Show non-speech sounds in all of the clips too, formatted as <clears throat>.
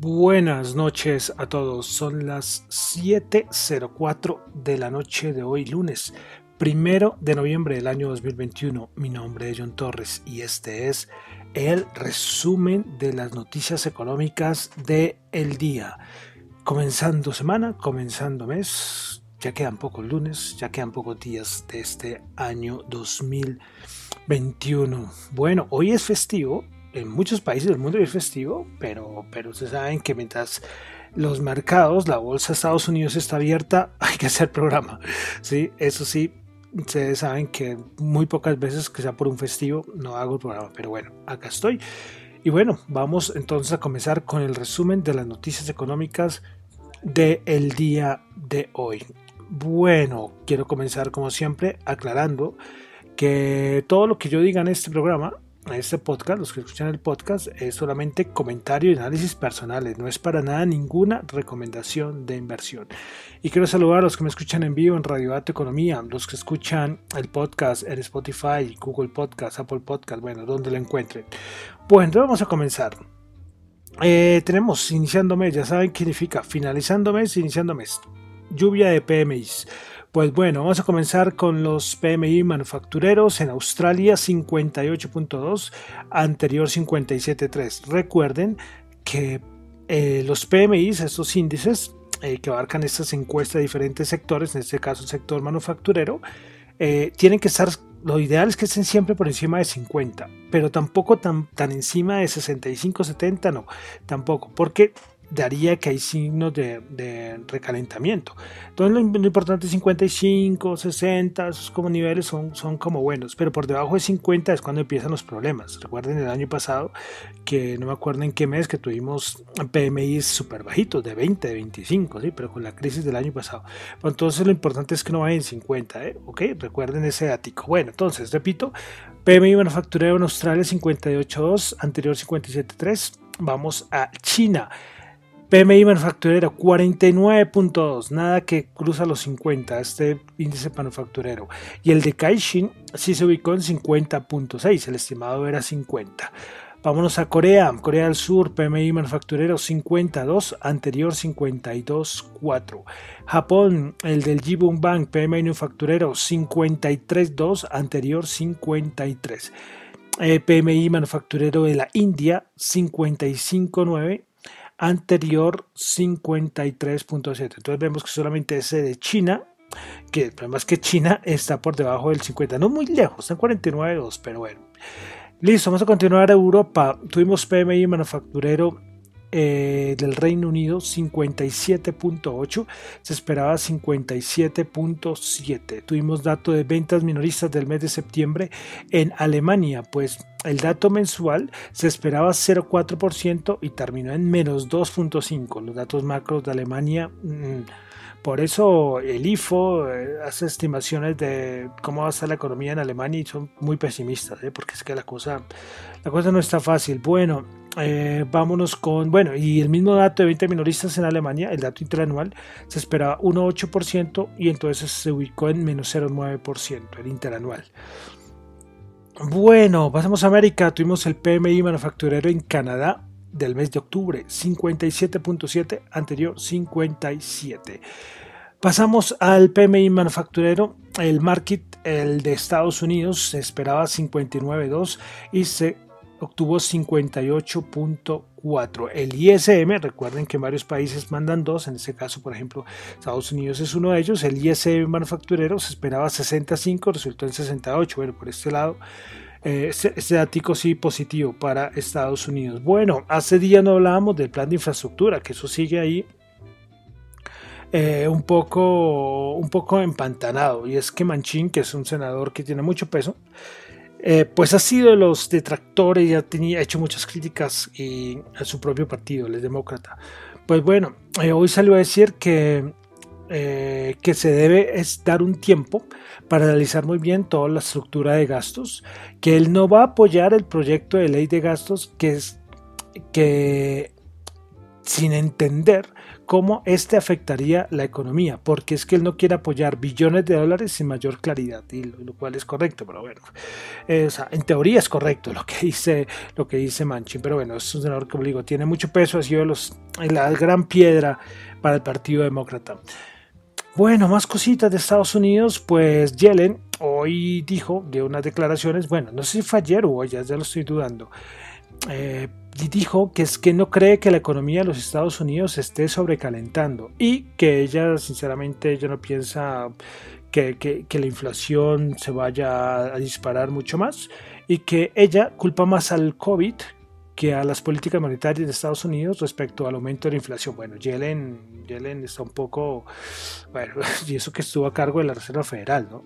Buenas noches a todos, son las 7.04 de la noche de hoy lunes, primero de noviembre del año 2021. Mi nombre es John Torres y este es el resumen de las noticias económicas de el día. Comenzando semana, comenzando mes, ya quedan pocos lunes, ya quedan pocos días de este año 2021. Bueno, hoy es festivo, en muchos países del mundo es festivo, pero, pero ustedes saben que mientras los mercados, la bolsa de Estados Unidos está abierta, <laughs> hay que hacer programa. ¿sí? Eso sí, ustedes saben que muy pocas veces que sea por un festivo no hago programa, pero bueno, acá estoy. Y bueno, vamos entonces a comenzar con el resumen de las noticias económicas del día de hoy. Bueno, quiero comenzar como siempre aclarando que todo lo que yo diga en este programa este podcast, los que escuchan el podcast, es solamente comentario y análisis personales, no es para nada ninguna recomendación de inversión. Y quiero saludar a los que me escuchan en vivo en Radio Dato Economía, los que escuchan el podcast en Spotify, Google Podcast, Apple Podcast, bueno, donde lo encuentren. Bueno, entonces vamos a comenzar. Eh, tenemos iniciando mes, ya saben qué significa finalizando mes, iniciando mes. Lluvia de PMIs. Pues bueno, vamos a comenzar con los PMI manufactureros en Australia 58.2, anterior 57.3. Recuerden que eh, los PMI, estos índices eh, que abarcan estas encuestas de diferentes sectores, en este caso el sector manufacturero, eh, tienen que estar, lo ideal es que estén siempre por encima de 50, pero tampoco tan, tan encima de 65, 70, no, tampoco, porque daría que hay signos de, recalentamiento. Entonces lo, importante es 55, 60, esos como niveles son, son como buenos, pero por debajo de 50 es cuando empiezan los problemas. Recuerden el año pasado que no me acuerdo en qué mes que tuvimos PMI súper bajitos, de 20, de 25, ¿sí? pero con la crisis del año pasado. entonces lo importante es que no vayan en 50, ¿eh? ¿ok? Recuerden ese ático. Bueno, entonces repito, PMI manufacturero en Australia 58.2, anterior 57.3. Vamos a China. PMI manufacturero 49.2, nada que cruza los 50, este índice manufacturero. Y el de Caixin sí se ubicó en 50.6, el estimado era 50. Vámonos a Corea, Corea del Sur, PMI manufacturero 52, anterior 52.4. Japón, el del Jibun Bank, PMI manufacturero 53.2, anterior 53. Eh, PMI manufacturero de la India 55.9 anterior 53.7. Entonces vemos que solamente ese de China, que el problema es que China está por debajo del 50, no muy lejos, en 49.2, pero bueno. Listo, vamos a continuar a Europa. Tuvimos PMI manufacturero eh, del Reino Unido 57.8, se esperaba 57.7. Tuvimos dato de ventas minoristas del mes de septiembre en Alemania, pues el dato mensual se esperaba 0,4% y terminó en menos 2.5. Los datos macros de Alemania... Mm, por eso el IFO eh, hace estimaciones de cómo va a estar la economía en Alemania y son muy pesimistas, ¿eh? porque es que la cosa, la cosa no está fácil. Bueno, eh, vámonos con, bueno, y el mismo dato de 20 minoristas en Alemania, el dato interanual, se esperaba 1,8% y entonces se ubicó en menos 0,9%, el interanual. Bueno, pasamos a América, tuvimos el PMI manufacturero en Canadá del mes de octubre, 57.7, anterior 57. Pasamos al PMI manufacturero el market, el de Estados Unidos, se esperaba 59.2 y se obtuvo 58.4. El ISM, recuerden que varios países mandan dos, en este caso, por ejemplo, Estados Unidos es uno de ellos. El ISM manufacturero se esperaba 65, resultó en 68. Bueno, por este lado, eh, este, este sí positivo para Estados Unidos. Bueno, hace día no hablábamos del plan de infraestructura, que eso sigue ahí eh, un, poco, un poco empantanado. Y es que Manchin, que es un senador que tiene mucho peso, eh, pues ha sido de los detractores y ha, ha hecho muchas críticas a su propio partido, el demócrata. Pues bueno, eh, hoy salió a decir que, eh, que se debe es dar un tiempo para analizar muy bien toda la estructura de gastos, que él no va a apoyar el proyecto de ley de gastos que es que sin entender cómo este afectaría la economía, porque es que él no quiere apoyar billones de dólares sin mayor claridad, y lo, cual es correcto, pero bueno, en teoría es correcto lo que dice, lo que dice Manchin, pero bueno, es un senador, como digo, tiene mucho peso, ha sido los, la gran piedra para el Partido Demócrata. Bueno, más cositas de Estados Unidos, pues Yellen hoy dijo de unas declaraciones, bueno, no sé si fue ayer o hoy, ya, ya lo estoy dudando, eh, dijo que es que no cree que la economía de los Estados Unidos esté sobrecalentando y que ella sinceramente ella no piensa que, que, la inflación se vaya a disparar mucho más y que ella culpa más al COVID que a las políticas monetarias de Estados Unidos respecto al aumento de la inflación. Bueno, Yellen, Yellen está un poco, bueno, <laughs> y eso que estuvo a cargo de la Reserva Federal, ¿no?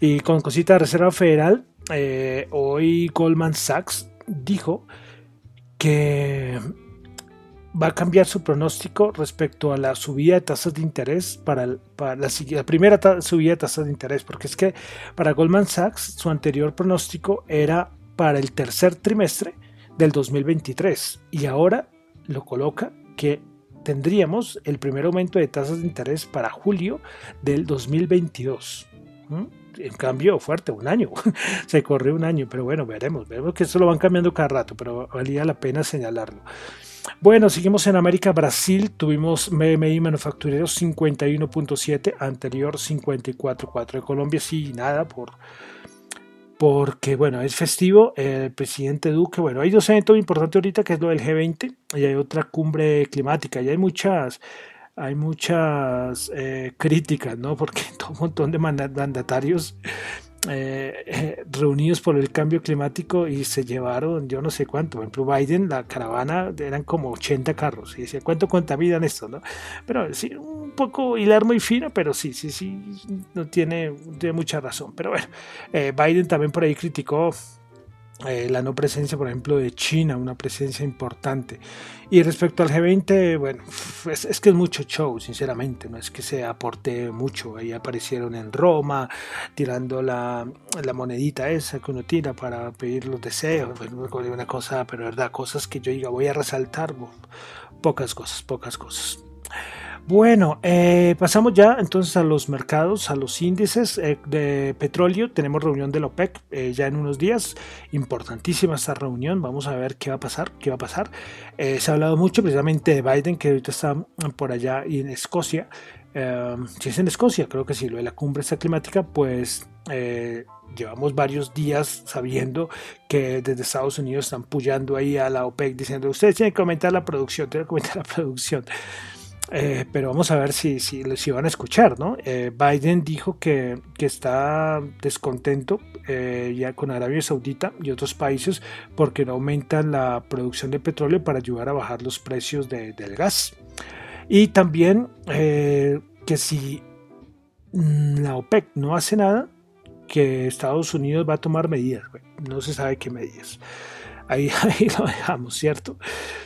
Y con cosita de Reserva Federal, eh, hoy Goldman Sachs dijo que va a cambiar su pronóstico respecto a la subida de tasas de interés para, la, primera subida de tasas de interés, porque es que para Goldman Sachs su anterior pronóstico era para el tercer trimestre del 2023 y ahora lo coloca que tendríamos el primer aumento de tasas de interés para julio del 2022 en cambio fuerte, un año, <laughs> se corrió un año, pero bueno, veremos, veremos que eso lo van cambiando cada rato, pero valía la pena señalarlo. Bueno, seguimos en América, Brasil, tuvimos MMI manufacturero 51.7, anterior 54.4, de Colombia. Sí, nada, por, porque bueno, es festivo, el presidente Duque, bueno, hay dos eventos importantes ahorita, que es lo del G20, y hay otra cumbre climática, y hay muchas hay muchas eh, críticas, ¿no? Porque <laughs> un montón de mandatarios eh, eh, reunidos por el cambio climático y se llevaron yo no sé cuánto. Por ejemplo, Biden, la caravana eran como 80 carros y decía, ¿cuánto contaminan esto? ¿no? Pero sí, un poco hilar muy fino, pero sí, sí, sí, no tiene, tiene mucha razón. Pero bueno, Biden también por ahí criticó eh, la no presencia, por ejemplo, de China, una presencia importante. Y respecto al G20, bueno, es, que es mucho show, sinceramente, no es que se aporte mucho. Ahí aparecieron en Roma, tirando la, la monedita esa que uno tira para pedir los deseos, una cosa, pero verdad, cosas que yo diga, voy a resaltar, pocas cosas, pocas cosas. Bueno, eh, pasamos ya entonces a los mercados, a los índices eh, de petróleo. Tenemos reunión de la OPEC eh, ya en unos días. Importantísima esta reunión. Vamos a ver qué va a pasar. Qué va a pasar. se ha hablado mucho precisamente de Biden, que ahorita está por allá en Escocia. si es en Escocia, creo que sí, lo de la cumbre climática, pues llevamos varios días sabiendo que desde Estados Unidos están puyando ahí a la OPEC diciendo ustedes tienen que aumentar la producción, tienen que aumentar la <laughs> producción. Eh, pero vamos a ver si, si, si, van a escuchar, ¿no? Eh, Biden dijo que, que está descontento eh, ya con Arabia Saudita y otros países porque no aumentan la producción de petróleo para ayudar a bajar los precios de, del gas. Y también que si mm, la OPEC no hace nada, que Estados Unidos va a tomar medidas. no se sabe qué medidas. Ahí, <laughs> ahí lo dejamos, ¿cierto?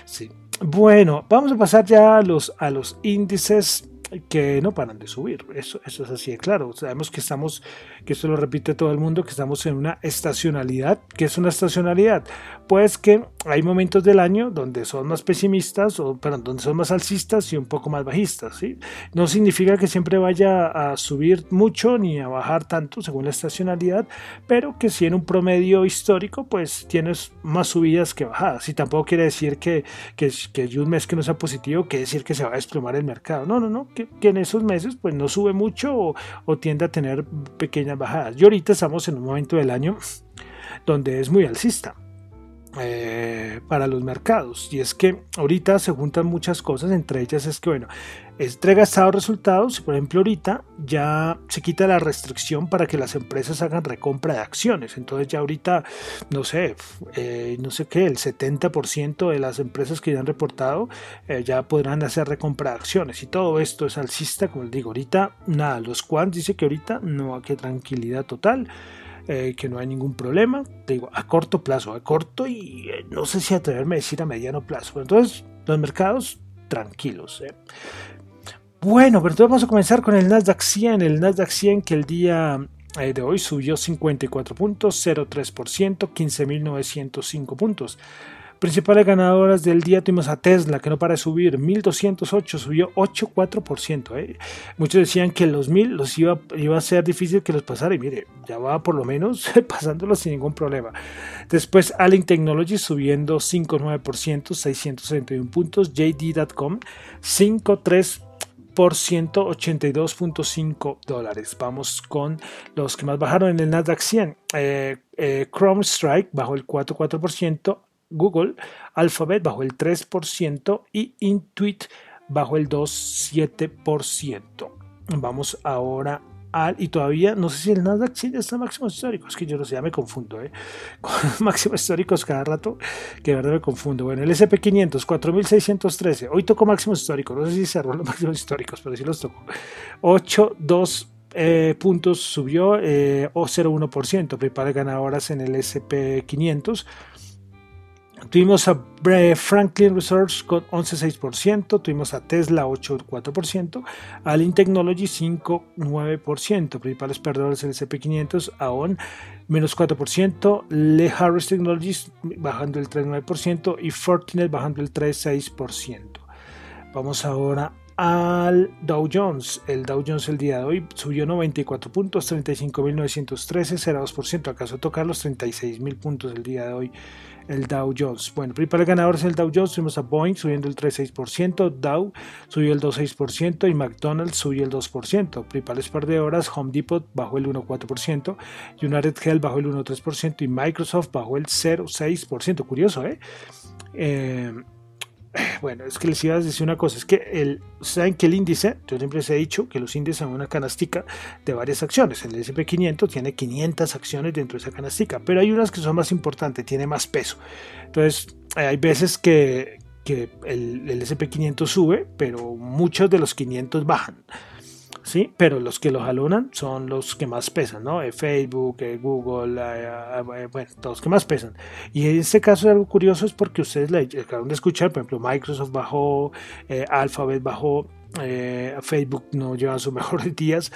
Sí. Bueno, vamos a pasar ya a los, a los índices que no paran de subir. Eso, eso es así de claro. Sabemos que estamos, que esto lo repite todo el mundo, que estamos en una estacionalidad. ¿Qué es una estacionalidad? Pues que hay momentos del año donde son más pesimistas, o perdón, donde son más alcistas y un poco más bajistas. ¿sí? No significa que siempre vaya a subir mucho ni a bajar tanto según la estacionalidad, pero que si en un promedio histórico, pues tienes más subidas que bajadas. Y tampoco quiere decir que, que, que un mes que no sea positivo, quiere decir que se va a desplomar el mercado. No, no, no que, en esos meses pues no sube mucho o, o tiende a tener pequeñas bajadas. Y ahorita estamos en un momento del año donde es muy alcista. Eh, para los mercados. Y es que ahorita se juntan muchas cosas, entre ellas es que, bueno, entrega estados resultados por ejemplo, ahorita ya se quita la restricción para que las empresas hagan recompra de acciones. Entonces ya ahorita, no sé, eh, no sé qué, el 70% de las empresas que ya han reportado eh, ya podrán hacer recompra de acciones. Y todo esto es alcista, como les digo, ahorita nada, los quants dice que ahorita no, hay tranquilidad total. Eh, que no hay ningún problema, digo, a corto plazo, a corto y eh, no sé si atreverme a decir a mediano plazo. Entonces, los mercados tranquilos. Eh. Bueno, pero entonces vamos a comenzar con el Nasdaq 100. El Nasdaq 100 que el día de hoy subió 54 puntos, 0,3%, 15.905 puntos. Principales ganadoras del día tuvimos a Tesla, que no para de subir, 1208, subió 8,4%. ¿eh? Muchos decían que los 1000 los iba, iba a ser difícil que los pasara, y mire, ya va por lo menos <laughs> pasándolos sin ningún problema. Después, Allen Technologies subiendo 5,9%, 661 puntos. JD.com 5,3%. 82.5 dólares. Vamos con los que más bajaron en el Nasdaq 100. Eh, eh, Chrome Strike bajó el 4,4%, Google, Alphabet bajo el 3% y Intuit bajo el 2,7%. Vamos ahora al, y todavía no sé si el Nasdaq ya está máximos históricos, que yo no sé, ya me confundo, ¿eh? <laughs> con máximos históricos cada rato, que de verdad me confundo. Bueno, el SP500, 4613, hoy tocó máximos históricos, no sé si cerró los <laughs> máximos históricos, pero sí los tocó. 8, 2, eh, puntos subió eh, o 0,1%, prepara ganadoras en el SP500 Tuvimos a Franklin Research con 11,6%, tuvimos a Tesla 8,4%, a Allen Technology 5,9%, principales perdedores el SP500, AON menos 4%, Le Harris Technologies bajando el 3,9% y Fortinet bajando el 3,6%. Vamos ahora al Dow Jones. El Dow Jones el día de hoy subió 94 puntos, 35.913, 0,2%. ¿Acaso tocar los 36.000 puntos el día de hoy? El Dow Jones. Bueno, principales ganadores el Dow Jones, tuvimos a Boeing subiendo el 3,6%, Dow subió el 2,6% y McDonald's subió el 2%. Principales perdedoras, Home Depot bajó el 1,4%, United Health bajó el 1,3% y Microsoft bajó el 0,6%. Curioso, ¿eh? eh <clears throat> bueno, es que les iba a decir una cosa, es que el, saben que el índice, yo siempre les he dicho que los índices son una canastica de varias acciones, el SP500 tiene 500 acciones dentro de esa canastica, pero hay unas que son más importantes, tiene más peso, entonces hay veces que, que el, el SP500 sube, pero muchos de los 500 bajan, ¿sí? Pero los que lo jalonan son los que más pesan, ¿no? Eh, Facebook, eh, Google, eh, bueno, todos los que más pesan. Y en este caso algo curioso es porque ustedes le acaban de escuchar, por ejemplo, Microsoft bajó, Alphabet bajó, Facebook no lleva sus <laughs> mejores días,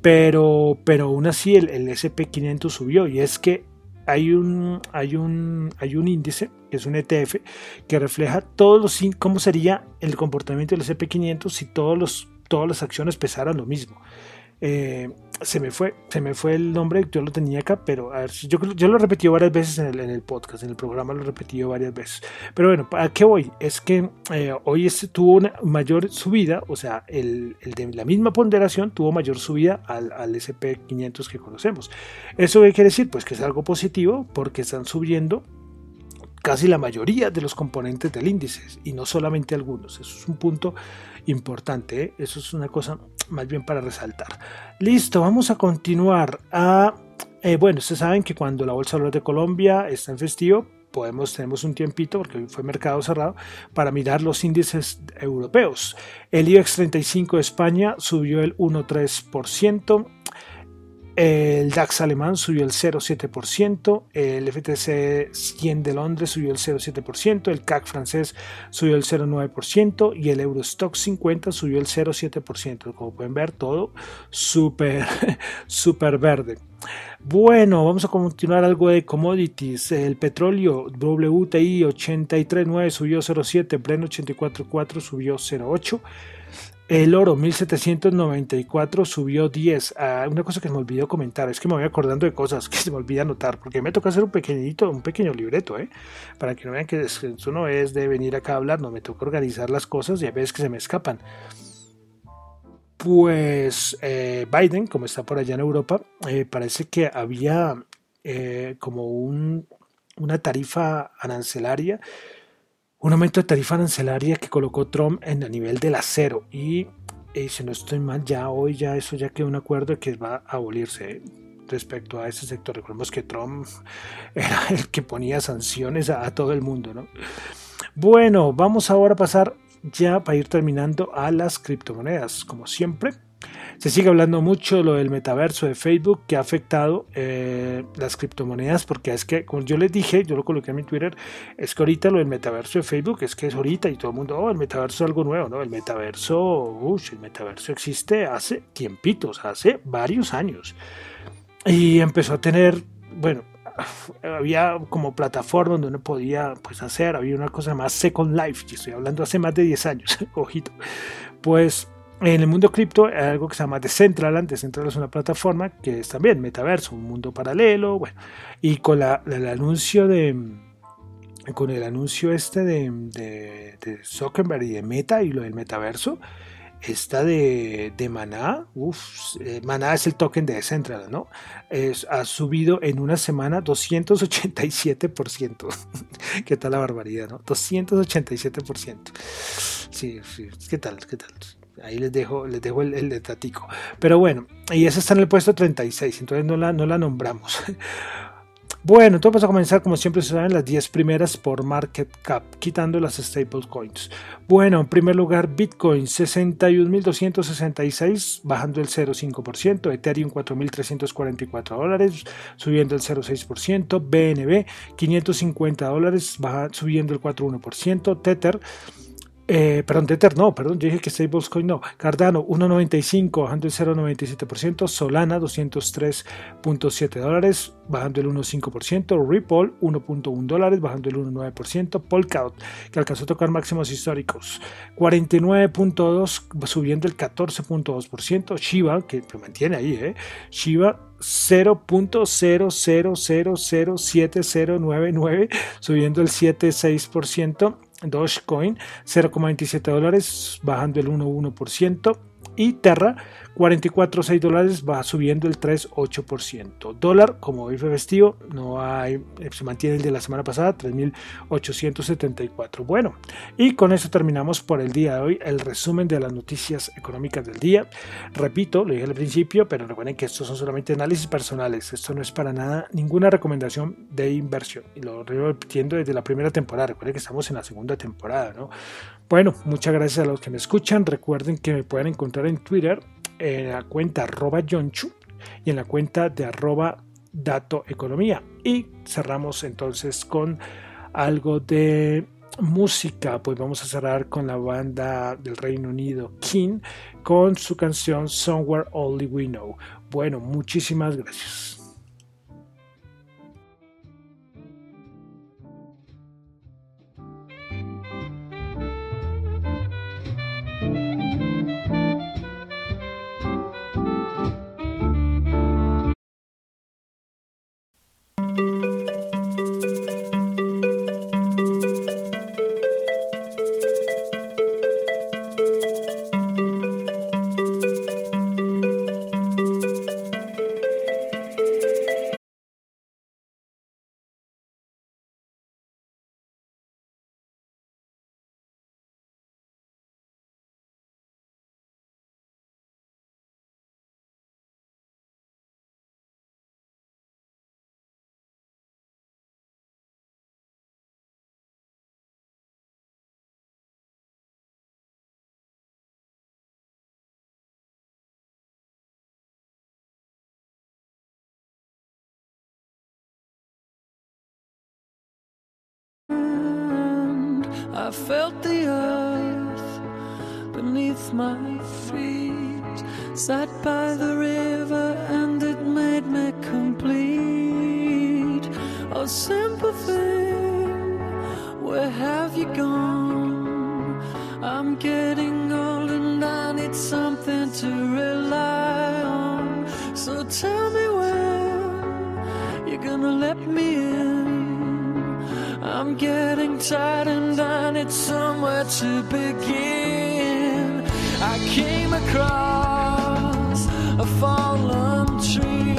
pero, pero aún así el, el SP500 subió y es que hay un, hay un, hay un índice, que es un ETF, que refleja todos los, cómo sería el comportamiento del SP500 si todos los todas las acciones pesaran lo mismo. Eh, se me fue, se me fue el nombre, yo lo tenía acá, pero a ver, yo, yo lo he repetido varias veces en el, en el, podcast, en el programa lo he repetido varias veces. Pero bueno, ¿a qué voy? Es que eh, hoy tuvo una mayor subida, o sea, el, de la misma ponderación tuvo mayor subida al, al SP500 que conocemos. ¿Eso qué quiere decir? Pues que es algo positivo porque están subiendo casi la mayoría de los componentes del índice y no solamente algunos. Eso es un punto importante, ¿eh? eso es una cosa más bien para resaltar. Listo, vamos a continuar. A, eh, bueno, ustedes saben que cuando la Bolsa de Colombia está en festivo, podemos, tenemos un tiempito, porque hoy fue mercado cerrado, para mirar los índices europeos. El IBEX 35 de España subió el 1,3%, el DAX alemán subió el 0,7%, el FTC 100 de Londres subió el 0,7%, el CAC francés subió el 0,9% y el Eurostock 50 subió el 0,7%. Como pueden ver, todo súper, <laughs> súper verde. Bueno, vamos a continuar algo de commodities. El petróleo WTI 83.9 subió 0.7, Brent 84.4 subió 0.8. El oro 1794 subió 10. Ah, una cosa que me olvidó comentar es que me voy acordando de cosas que <laughs> se me olvida anotar, porque me toca hacer un pequeñito, un pequeño libreto, ¿eh? para que no vean que eso no es de venir acá a hablar, no me toca organizar las cosas y a veces que se me escapan. pues eh, Biden, como está por allá en Europa, eh, parece que había eh, como un, una tarifa arancelaria, un aumento de tarifa arancelaria que colocó Trump en el nivel del acero. Y, si no estoy mal, ya hoy ya eso ya quedó un acuerdo que va a abolirse respecto a ese sector. Recordemos que Trump <laughs> era el que ponía sanciones a, a todo el mundo, ¿no? Bueno, vamos ahora a pasar ya para ir terminando a las criptomonedas. Como siempre, se sigue hablando mucho lo del metaverso de Facebook que ha afectado eh, las criptomonedas porque es que, como yo les dije, yo lo coloqué en mi Twitter, es que ahorita lo del metaverso de Facebook es que es ahorita y todo el mundo, oh, el metaverso es algo nuevo, ¿no? El metaverso, uy, el metaverso existe hace tiempitos, hace varios años. Y empezó a tener, bueno, había como plataforma donde uno podía pues hacer, había una cosa más Second Life, y estoy hablando hace más de 10 años, <laughs> ojito, pues en el mundo cripto hay algo que se llama Decentraland, Decentraland es una plataforma que es también metaverso, un mundo paralelo, bueno, y con la, el anuncio de con el anuncio este de, de, de Zuckerberg y de Meta y lo del metaverso, esta de, de Maná, uff, eh, Maná es el token de Decentraland, ¿no? Es, ha subido en una semana 287%. <laughs> ¿Qué tal la barbaridad, no? 287%. Sí, sí, ¿qué tal? ¿Qué tal? Ahí les dejo, les dejo el, el. Pero bueno, y esa está en el puesto 36, entonces no la, no la nombramos. <laughs> Bueno, entonces vamos a comenzar como siempre se saben las 10 primeras por market cap, quitando las stablecoins. Bueno, en primer lugar Bitcoin 61.266, bajando el 0,5%, Ethereum 4.344 dólares, subiendo el 0,6%, BNB 550 dólares, subiendo el 4,1%, Tether eh, perdón, Tether no, perdón, yo dije que Stablecoin no. Cardano 1.95 bajando el 0.97%, Solana 203.7 dólares bajando el 1.5%, Ripple 1.1 dólares bajando el 1.9%, Polkadot que alcanzó a tocar máximos históricos 49.2 subiendo el 14.2%, Shiba que se mantiene ahí, eh, Shiba 0.00007099 subiendo el 7.6% Dogecoin 0,27 dólares, bajando el 1,1%. Y Terra 44,6 dólares va subiendo el 3,8%. Dólar, como hoy fue festivo, no hay, eh, se mantiene el de la semana pasada, 3.874. Bueno, y con eso terminamos por el día de hoy el resumen de las noticias económicas del día. Repito, lo dije al principio, pero recuerden que estos son solamente análisis personales. Esto no es para nada ninguna recomendación de inversión. Y lo repitiendo desde la primera temporada. Recuerden que estamos en la segunda temporada, ¿no? Bueno, muchas gracias a los que me escuchan. Recuerden que me pueden encontrar en Twitter en la cuenta arroba Yonchu y en la cuenta de arroba Dato Economía. Y cerramos entonces con algo de música, pues vamos a cerrar con la banda del Reino Unido King con su canción Somewhere Only We Know. Bueno, muchísimas gracias. I felt the earth beneath my feet. Sat by the river and it made me complete. Oh, Simple thing, where have you gone? I'm getting old and I need something to rely on. So tell me when you're gonna let me in. I'm getting tired and I need somewhere to begin. I came across a fallen.